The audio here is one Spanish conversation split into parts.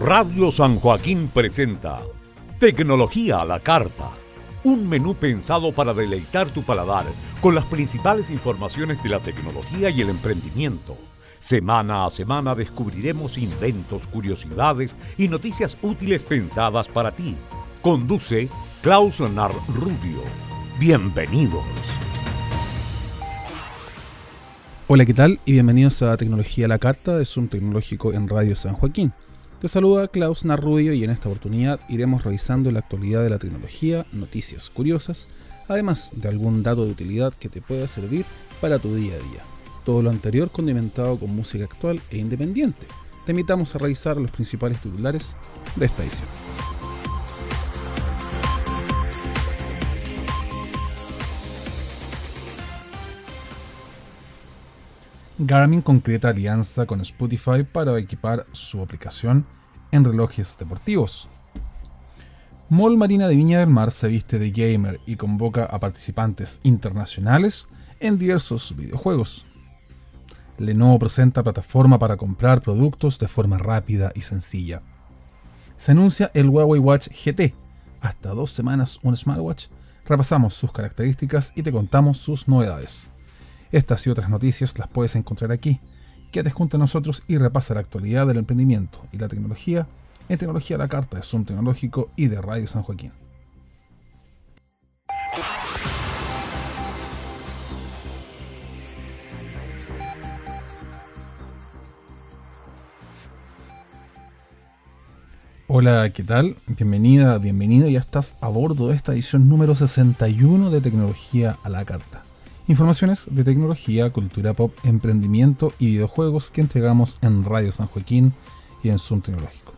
Radio San Joaquín presenta Tecnología a la Carta, un menú pensado para deleitar tu paladar con las principales informaciones de la tecnología y el emprendimiento. Semana a semana descubriremos inventos, curiosidades y noticias útiles pensadas para ti. Conduce Klaus Nar Rubio. Bienvenidos. Hola, ¿qué tal? Y bienvenidos a Tecnología a la Carta de Zoom Tecnológico en Radio San Joaquín. Te saluda Klaus Narrubio y en esta oportunidad iremos revisando la actualidad de la tecnología, noticias curiosas, además de algún dato de utilidad que te pueda servir para tu día a día. Todo lo anterior condimentado con música actual e independiente. Te invitamos a revisar los principales titulares de esta edición. Garmin concreta alianza con Spotify para equipar su aplicación en relojes deportivos. Mall Marina de Viña del Mar se viste de gamer y convoca a participantes internacionales en diversos videojuegos. Lenovo presenta plataforma para comprar productos de forma rápida y sencilla. Se anuncia el Huawei Watch GT, hasta dos semanas un smartwatch. Repasamos sus características y te contamos sus novedades. Estas y otras noticias las puedes encontrar aquí. Quédate junto a nosotros y repasa la actualidad del emprendimiento y la tecnología en Tecnología a la Carta de Zoom Tecnológico y de Radio San Joaquín. Hola, ¿qué tal? Bienvenida, bienvenido. Ya estás a bordo de esta edición número 61 de Tecnología a la Carta. Informaciones de tecnología, cultura pop, emprendimiento y videojuegos que entregamos en Radio San Joaquín y en Zoom Tecnológico.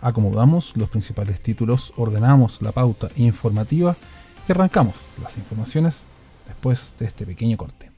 Acomodamos los principales títulos, ordenamos la pauta informativa y arrancamos las informaciones después de este pequeño corte.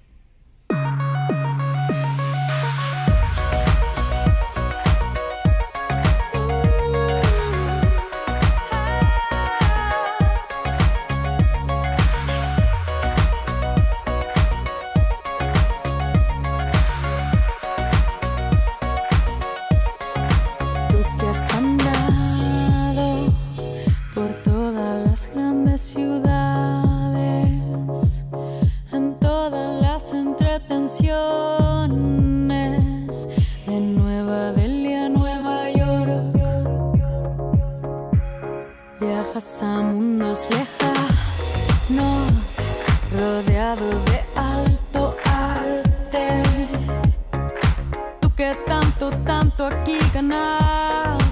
viajas a mundos lejanos, rodeado de alto arte. Tú que tanto, tanto aquí ganas.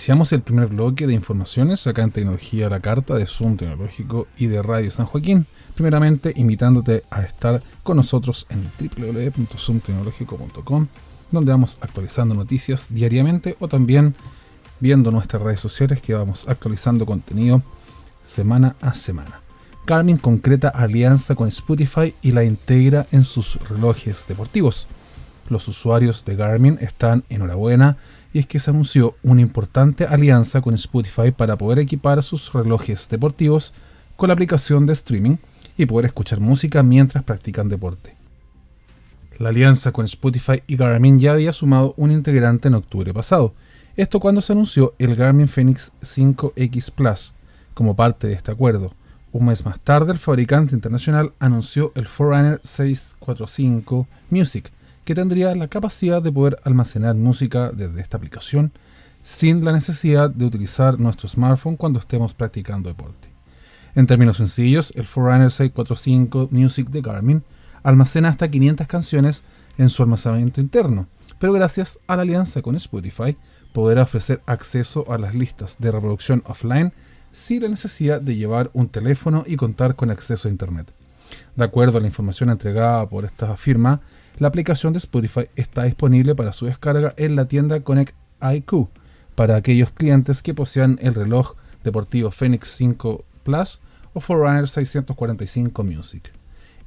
Iniciamos el primer bloque de informaciones acá en Tecnología la Carta de Zoom Tecnológico y de Radio San Joaquín. Primeramente, invitándote a estar con nosotros en www.zoomtecnológico.com, donde vamos actualizando noticias diariamente o también viendo nuestras redes sociales que vamos actualizando contenido semana a semana. Garmin concreta alianza con Spotify y la integra en sus relojes deportivos. Los usuarios de Garmin están enhorabuena y es que se anunció una importante alianza con Spotify para poder equipar sus relojes deportivos con la aplicación de streaming y poder escuchar música mientras practican deporte. La alianza con Spotify y Garmin ya había sumado un integrante en octubre pasado, esto cuando se anunció el Garmin Fenix 5X Plus como parte de este acuerdo. Un mes más tarde, el fabricante internacional anunció el Forerunner 645 Music, que tendría la capacidad de poder almacenar música desde esta aplicación sin la necesidad de utilizar nuestro smartphone cuando estemos practicando deporte. En términos sencillos, el Forerunner 645 Music de Garmin almacena hasta 500 canciones en su almacenamiento interno, pero gracias a la alianza con Spotify podrá ofrecer acceso a las listas de reproducción offline sin la necesidad de llevar un teléfono y contar con acceso a Internet. De acuerdo a la información entregada por esta firma, la aplicación de Spotify está disponible para su descarga en la tienda Connect IQ para aquellos clientes que posean el reloj deportivo Fenix 5 Plus o Forerunner 645 Music.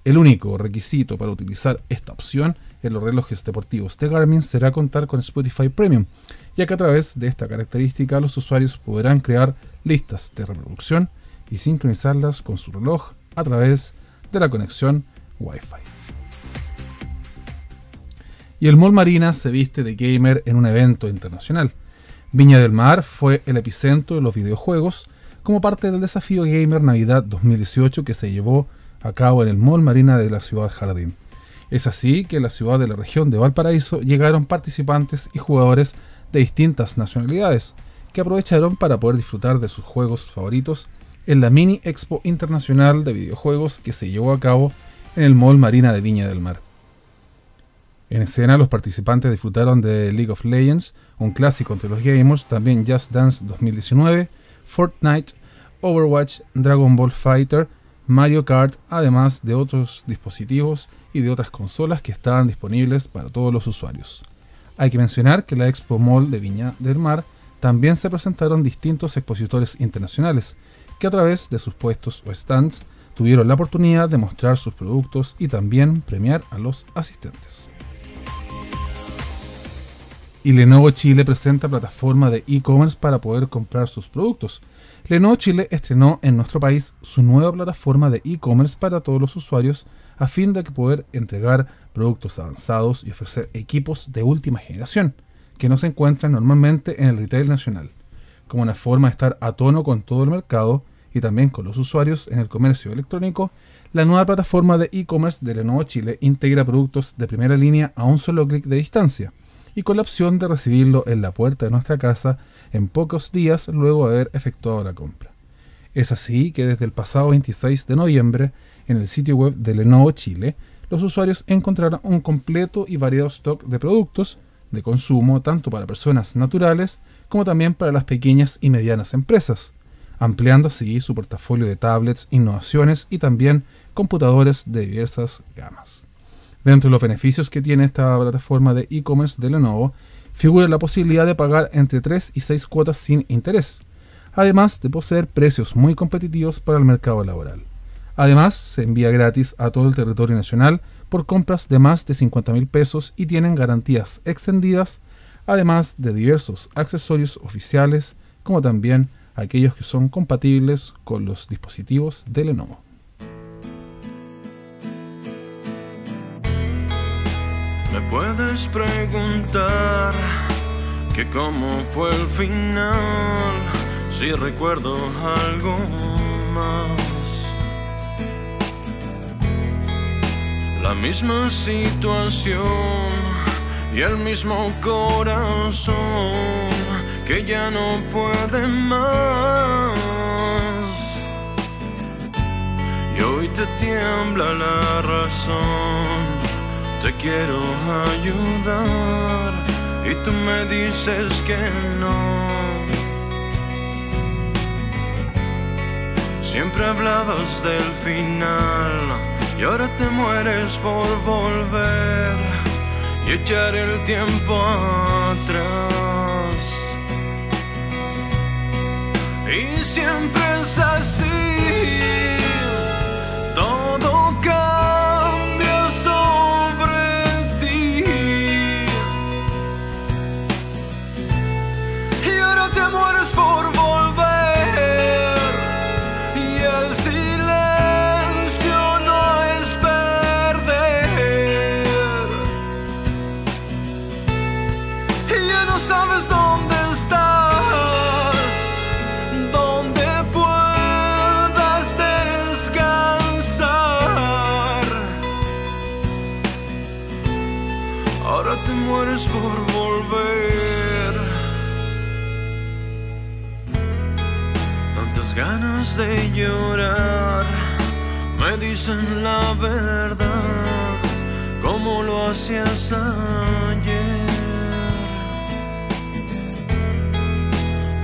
El único requisito para utilizar esta opción en los relojes deportivos de Garmin será contar con Spotify Premium, ya que a través de esta característica los usuarios podrán crear listas de reproducción y sincronizarlas con su reloj a través de la conexión Wi-Fi. Y el Mall Marina se viste de gamer en un evento internacional. Viña del Mar fue el epicentro de los videojuegos como parte del desafío Gamer Navidad 2018 que se llevó a cabo en el Mall Marina de la ciudad Jardín. Es así que en la ciudad de la región de Valparaíso llegaron participantes y jugadores de distintas nacionalidades, que aprovecharon para poder disfrutar de sus juegos favoritos en la Mini Expo Internacional de Videojuegos que se llevó a cabo en el Mall Marina de Viña del Mar. En escena, los participantes disfrutaron de League of Legends, un clásico entre los gamers, también Just Dance 2019, Fortnite, Overwatch, Dragon Ball Fighter, Mario Kart, además de otros dispositivos y de otras consolas que estaban disponibles para todos los usuarios. Hay que mencionar que la Expo Mall de Viña del Mar también se presentaron distintos expositores internacionales que a través de sus puestos o stands tuvieron la oportunidad de mostrar sus productos y también premiar a los asistentes. Y Lenovo Chile presenta plataforma de e-commerce para poder comprar sus productos. Lenovo Chile estrenó en nuestro país su nueva plataforma de e-commerce para todos los usuarios a fin de poder entregar productos avanzados y ofrecer equipos de última generación, que no se encuentran normalmente en el retail nacional, como una forma de estar a tono con todo el mercado y también con los usuarios en el comercio electrónico, la nueva plataforma de e-commerce de Lenovo Chile integra productos de primera línea a un solo clic de distancia y con la opción de recibirlo en la puerta de nuestra casa en pocos días luego de haber efectuado la compra. Es así que desde el pasado 26 de noviembre, en el sitio web de Lenovo Chile, los usuarios encontrarán un completo y variado stock de productos de consumo tanto para personas naturales como también para las pequeñas y medianas empresas, ampliando así su portafolio de tablets, innovaciones y también computadores de diversas gamas. Dentro de los beneficios que tiene esta plataforma de e-commerce de Lenovo, figura la posibilidad de pagar entre 3 y 6 cuotas sin interés, además de poseer precios muy competitivos para el mercado laboral. Además, se envía gratis a todo el territorio nacional por compras de más de 50 mil pesos y tienen garantías extendidas, además de diversos accesorios oficiales, como también aquellos que son compatibles con los dispositivos de Lenovo. Me puedes preguntar que cómo fue el final, si recuerdo algo más. La misma situación y el mismo corazón que ya no puede más. Y hoy te tiembla la razón, te quiero ayudar y tú me dices que no. Siempre hablabas del final y ahora te mueres por volver y echar el tiempo atrás. Y siempre es así. Ganas de llorar me dicen la verdad, como lo hacías ayer.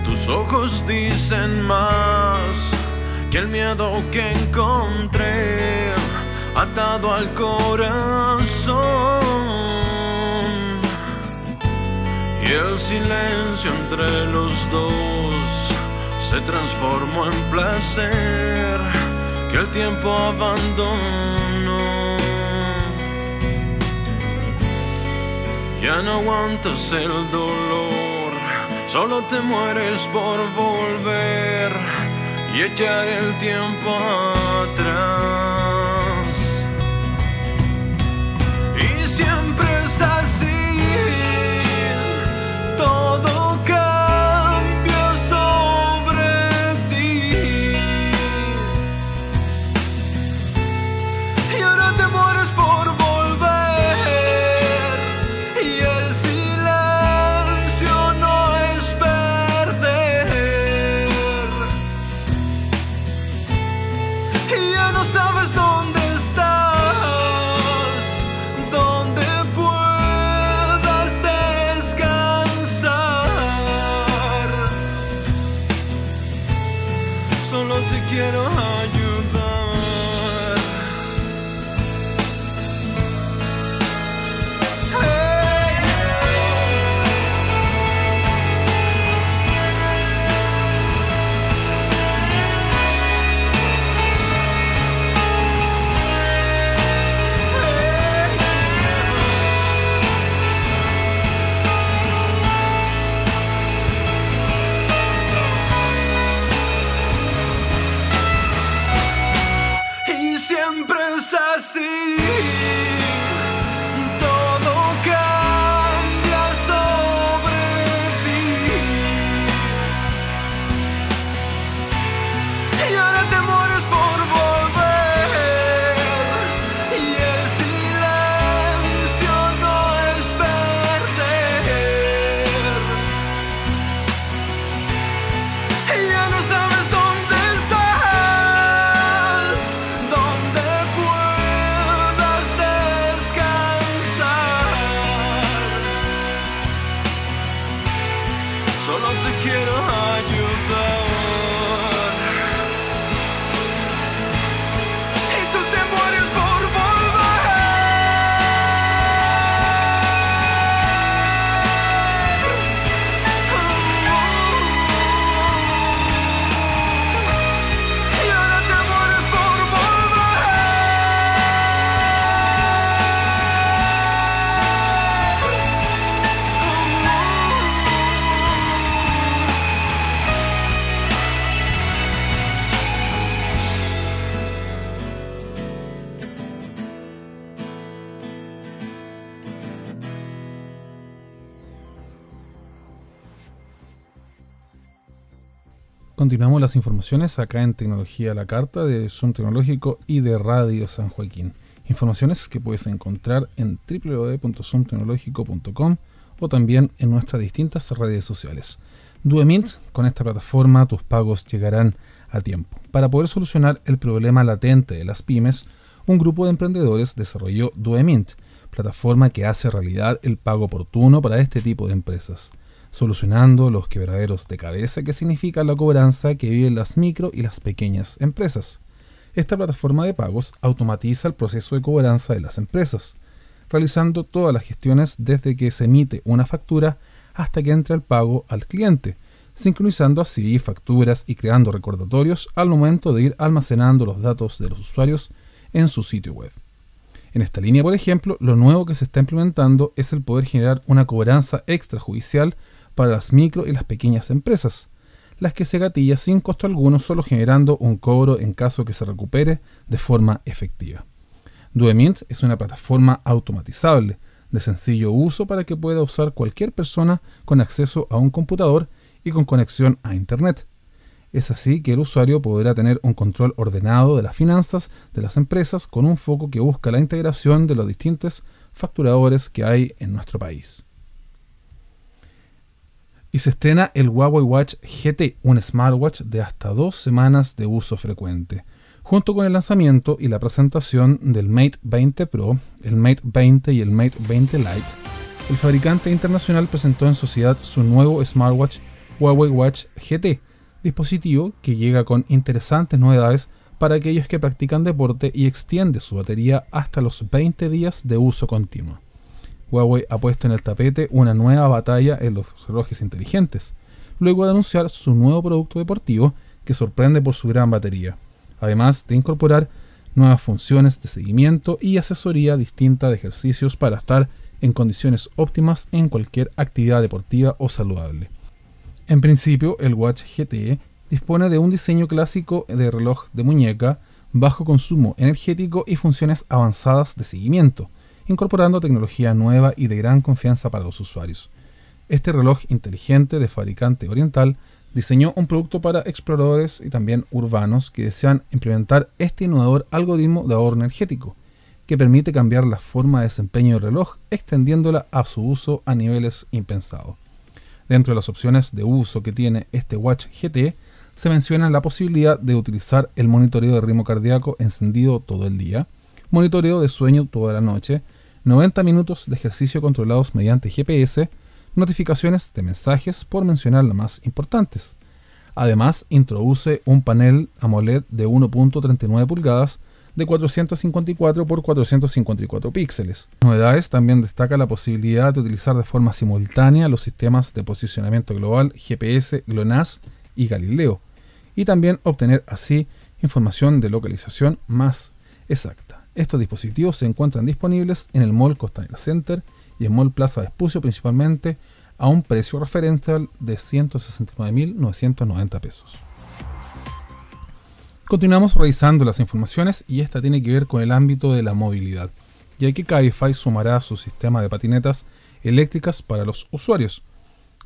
Tus ojos dicen más que el miedo que encontré atado al corazón. Y el silencio entre los dos se transformó en placer que el tiempo abandonó. Ya no aguantas el dolor, solo te mueres por volver y echar el tiempo atrás. Continuamos las informaciones acá en Tecnología la Carta de Zoom Tecnológico y de Radio San Joaquín. Informaciones que puedes encontrar en www.zoomtecnológico.com o también en nuestras distintas redes sociales. Duemint, con esta plataforma tus pagos llegarán a tiempo. Para poder solucionar el problema latente de las pymes, un grupo de emprendedores desarrolló Duemint, plataforma que hace realidad el pago oportuno para este tipo de empresas. Solucionando los quebraderos de cabeza que significa la cobranza que viven las micro y las pequeñas empresas. Esta plataforma de pagos automatiza el proceso de cobranza de las empresas, realizando todas las gestiones desde que se emite una factura hasta que entra el pago al cliente, sincronizando así facturas y creando recordatorios al momento de ir almacenando los datos de los usuarios en su sitio web. En esta línea, por ejemplo, lo nuevo que se está implementando es el poder generar una cobranza extrajudicial para las micro y las pequeñas empresas, las que se gatilla sin costo alguno, solo generando un cobro en caso que se recupere de forma efectiva. Duemint es una plataforma automatizable, de sencillo uso para que pueda usar cualquier persona con acceso a un computador y con conexión a Internet. Es así que el usuario podrá tener un control ordenado de las finanzas de las empresas con un foco que busca la integración de los distintos facturadores que hay en nuestro país. Y se estrena el Huawei Watch GT, un smartwatch de hasta dos semanas de uso frecuente. Junto con el lanzamiento y la presentación del Mate 20 Pro, el Mate 20 y el Mate 20 Lite, el fabricante internacional presentó en sociedad su nuevo smartwatch Huawei Watch GT, dispositivo que llega con interesantes novedades para aquellos que practican deporte y extiende su batería hasta los 20 días de uso continuo. Huawei ha puesto en el tapete una nueva batalla en los relojes inteligentes, luego de anunciar su nuevo producto deportivo que sorprende por su gran batería, además de incorporar nuevas funciones de seguimiento y asesoría distinta de ejercicios para estar en condiciones óptimas en cualquier actividad deportiva o saludable. En principio, el Watch GT dispone de un diseño clásico de reloj de muñeca, bajo consumo energético y funciones avanzadas de seguimiento, incorporando tecnología nueva y de gran confianza para los usuarios. Este reloj inteligente de fabricante oriental diseñó un producto para exploradores y también urbanos que desean implementar este innovador algoritmo de ahorro energético, que permite cambiar la forma de desempeño del reloj, extendiéndola a su uso a niveles impensados. Dentro de las opciones de uso que tiene este Watch GT, se menciona la posibilidad de utilizar el monitoreo de ritmo cardíaco encendido todo el día, monitoreo de sueño toda la noche, 90 minutos de ejercicio controlados mediante GPS, notificaciones de mensajes por mencionar las más importantes. Además, introduce un panel AMOLED de 1.39 pulgadas de 454 por 454 píxeles. Novedades también destaca la posibilidad de utilizar de forma simultánea los sistemas de posicionamiento global GPS, GLONASS y Galileo, y también obtener así información de localización más exacta. Estos dispositivos se encuentran disponibles en el Mall Costanera Center y en Mall Plaza Espucio principalmente a un precio referencial de 169.990 pesos. Continuamos revisando las informaciones y esta tiene que ver con el ámbito de la movilidad, ya que Cabify sumará su sistema de patinetas eléctricas para los usuarios.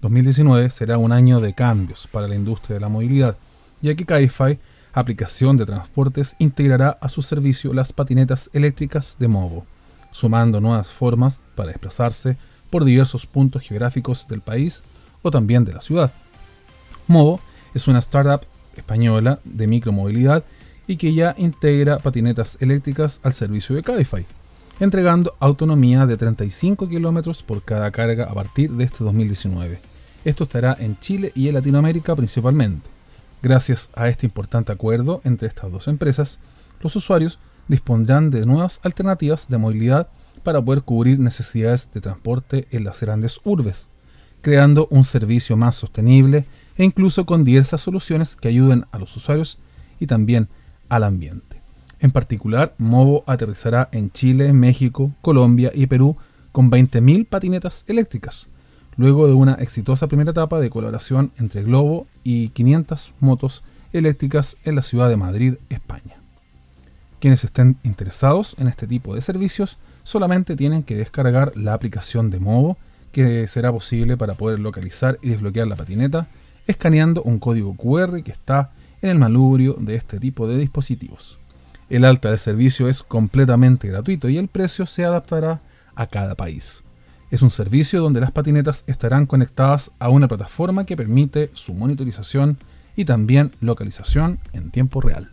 2019 será un año de cambios para la industria de la movilidad, ya que Cabify, aplicación de transportes, integrará a su servicio las patinetas eléctricas de Movo, sumando nuevas formas para desplazarse por diversos puntos geográficos del país o también de la ciudad. Movo es una startup española de micromovilidad y que ya integra patinetas eléctricas al servicio de Cabify, entregando autonomía de 35 km por cada carga a partir de este 2019. Esto estará en Chile y en Latinoamérica principalmente. Gracias a este importante acuerdo entre estas dos empresas, los usuarios dispondrán de nuevas alternativas de movilidad para poder cubrir necesidades de transporte en las grandes urbes, creando un servicio más sostenible e incluso con diversas soluciones que ayuden a los usuarios y también al ambiente. En particular, Movo aterrizará en Chile, México, Colombia y Perú con 20.000 patinetas eléctricas, luego de una exitosa primera etapa de colaboración entre Globo y 500 motos eléctricas en la ciudad de Madrid, España. Quienes estén interesados en este tipo de servicios solamente tienen que descargar la aplicación de Movo, que será posible para poder localizar y desbloquear la patineta escaneando un código QR que está en el malubrio de este tipo de dispositivos. El alta de servicio es completamente gratuito y el precio se adaptará a cada país. Es un servicio donde las patinetas estarán conectadas a una plataforma que permite su monitorización y también localización en tiempo real.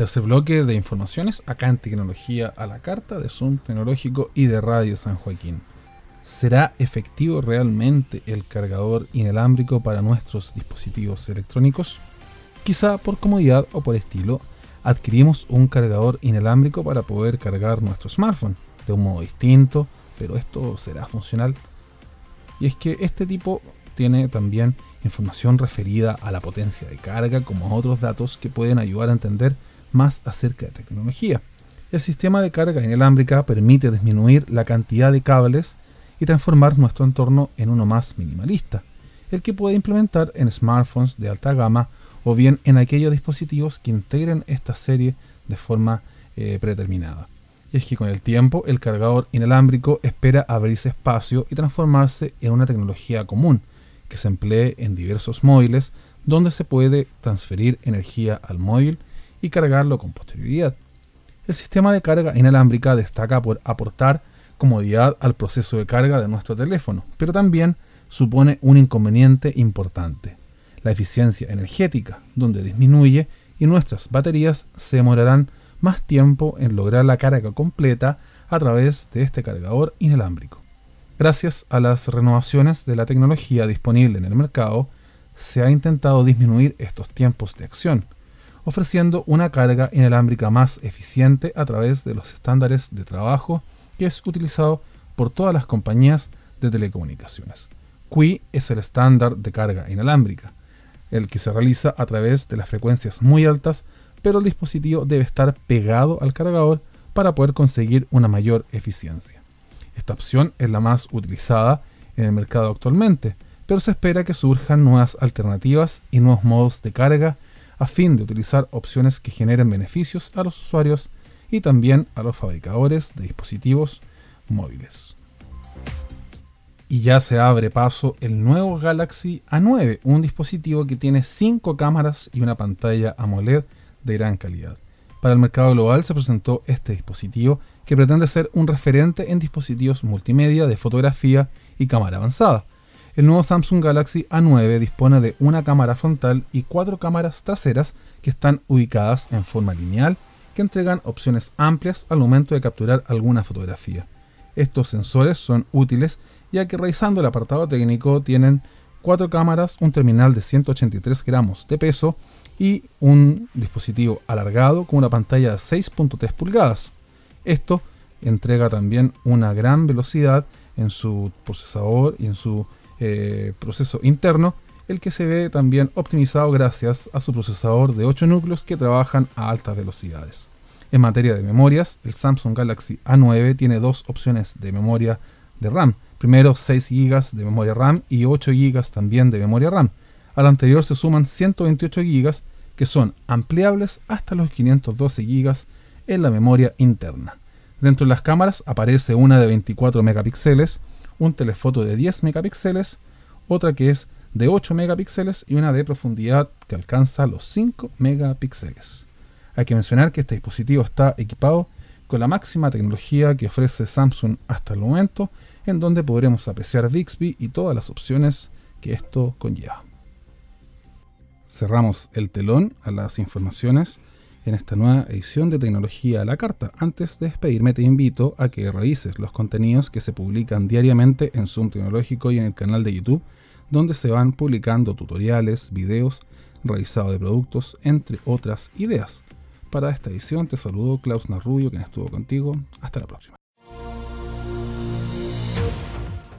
Tercer bloque de informaciones acá en Tecnología a la Carta de Zoom Tecnológico y de Radio San Joaquín. ¿Será efectivo realmente el cargador inalámbrico para nuestros dispositivos electrónicos? Quizá por comodidad o por estilo, adquirimos un cargador inalámbrico para poder cargar nuestro smartphone de un modo distinto, pero esto será funcional. Y es que este tipo tiene también información referida a la potencia de carga, como otros datos que pueden ayudar a entender más acerca de tecnología. El sistema de carga inalámbrica permite disminuir la cantidad de cables y transformar nuestro entorno en uno más minimalista, el que puede implementar en smartphones de alta gama o bien en aquellos dispositivos que integren esta serie de forma eh, predeterminada. Y es que con el tiempo el cargador inalámbrico espera abrirse espacio y transformarse en una tecnología común que se emplee en diversos móviles donde se puede transferir energía al móvil y cargarlo con posterioridad. El sistema de carga inalámbrica destaca por aportar comodidad al proceso de carga de nuestro teléfono, pero también supone un inconveniente importante, la eficiencia energética, donde disminuye y nuestras baterías se demorarán más tiempo en lograr la carga completa a través de este cargador inalámbrico. Gracias a las renovaciones de la tecnología disponible en el mercado, se ha intentado disminuir estos tiempos de acción, ofreciendo una carga inalámbrica más eficiente a través de los estándares de trabajo que es utilizado por todas las compañías de telecomunicaciones. QI es el estándar de carga inalámbrica, el que se realiza a través de las frecuencias muy altas, pero el dispositivo debe estar pegado al cargador para poder conseguir una mayor eficiencia. Esta opción es la más utilizada en el mercado actualmente, pero se espera que surjan nuevas alternativas y nuevos modos de carga a fin de utilizar opciones que generen beneficios a los usuarios y también a los fabricadores de dispositivos móviles. Y ya se abre paso el nuevo Galaxy A9, un dispositivo que tiene 5 cámaras y una pantalla AMOLED de gran calidad. Para el mercado global se presentó este dispositivo que pretende ser un referente en dispositivos multimedia de fotografía y cámara avanzada. El nuevo Samsung Galaxy A9 dispone de una cámara frontal y cuatro cámaras traseras que están ubicadas en forma lineal que entregan opciones amplias al momento de capturar alguna fotografía. Estos sensores son útiles ya que revisando el apartado técnico tienen cuatro cámaras, un terminal de 183 gramos de peso y un dispositivo alargado con una pantalla de 6.3 pulgadas. Esto entrega también una gran velocidad en su procesador y en su eh, proceso interno, el que se ve también optimizado gracias a su procesador de 8 núcleos que trabajan a altas velocidades. En materia de memorias, el Samsung Galaxy A9 tiene dos opciones de memoria de RAM. Primero 6 GB de memoria RAM y 8 GB también de memoria RAM. Al anterior se suman 128 GB que son ampliables hasta los 512 GB en la memoria interna. Dentro de las cámaras aparece una de 24 megapíxeles, un telefoto de 10 megapíxeles, otra que es de 8 megapíxeles y una de profundidad que alcanza los 5 megapíxeles. Hay que mencionar que este dispositivo está equipado con la máxima tecnología que ofrece Samsung hasta el momento, en donde podremos apreciar Bixby y todas las opciones que esto conlleva. Cerramos el telón a las informaciones en esta nueva edición de Tecnología a la Carta. Antes de despedirme te invito a que revises los contenidos que se publican diariamente en Zoom Tecnológico y en el canal de YouTube, donde se van publicando tutoriales, videos, revisado de productos, entre otras ideas. Para esta edición te saludo Klaus Narrubio, quien estuvo contigo. Hasta la próxima.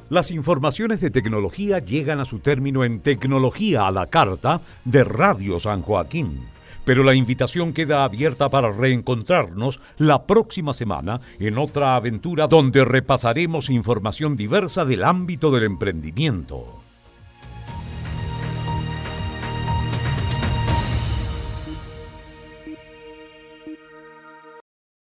Las informaciones de tecnología llegan a su término en Tecnología a la Carta de Radio San Joaquín. Pero la invitación queda abierta para reencontrarnos la próxima semana en otra aventura donde repasaremos información diversa del ámbito del emprendimiento.